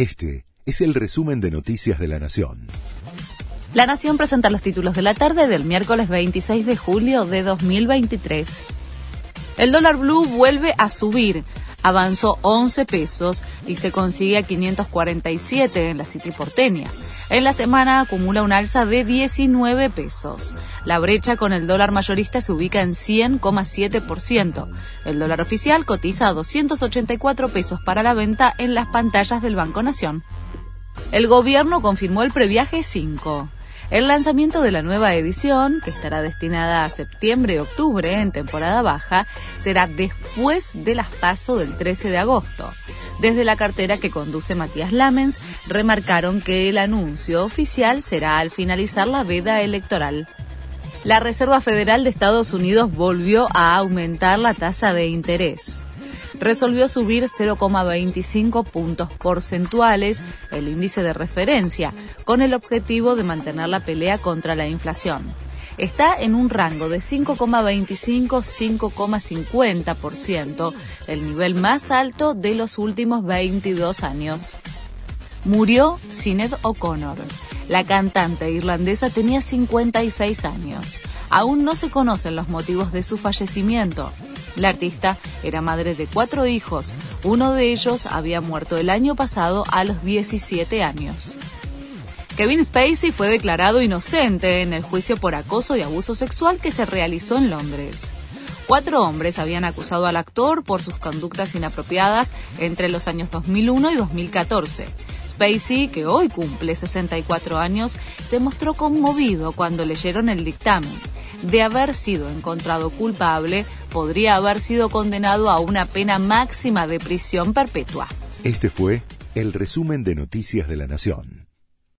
Este es el resumen de Noticias de la Nación. La Nación presenta los títulos de la tarde del miércoles 26 de julio de 2023. El dólar blue vuelve a subir avanzó 11 pesos y se consigue a 547 en la City porteña. En la semana acumula un alza de 19 pesos. La brecha con el dólar mayorista se ubica en 100,7%. El dólar oficial cotiza a 284 pesos para la venta en las pantallas del Banco Nación. El gobierno confirmó el previaje 5. El lanzamiento de la nueva edición, que estará destinada a septiembre y octubre en temporada baja, será después de las paso del 13 de agosto. Desde la cartera que conduce Matías Lamens, remarcaron que el anuncio oficial será al finalizar la veda electoral. La Reserva Federal de Estados Unidos volvió a aumentar la tasa de interés resolvió subir 0,25 puntos porcentuales el índice de referencia, con el objetivo de mantener la pelea contra la inflación. Está en un rango de 5,25-5,50%, el nivel más alto de los últimos 22 años. Murió Sinead O'Connor. La cantante irlandesa tenía 56 años. Aún no se conocen los motivos de su fallecimiento. La artista era madre de cuatro hijos. Uno de ellos había muerto el año pasado a los 17 años. Kevin Spacey fue declarado inocente en el juicio por acoso y abuso sexual que se realizó en Londres. Cuatro hombres habían acusado al actor por sus conductas inapropiadas entre los años 2001 y 2014. Spacey, que hoy cumple 64 años, se mostró conmovido cuando leyeron el dictamen de haber sido encontrado culpable, podría haber sido condenado a una pena máxima de prisión perpetua. Este fue el resumen de Noticias de la Nación.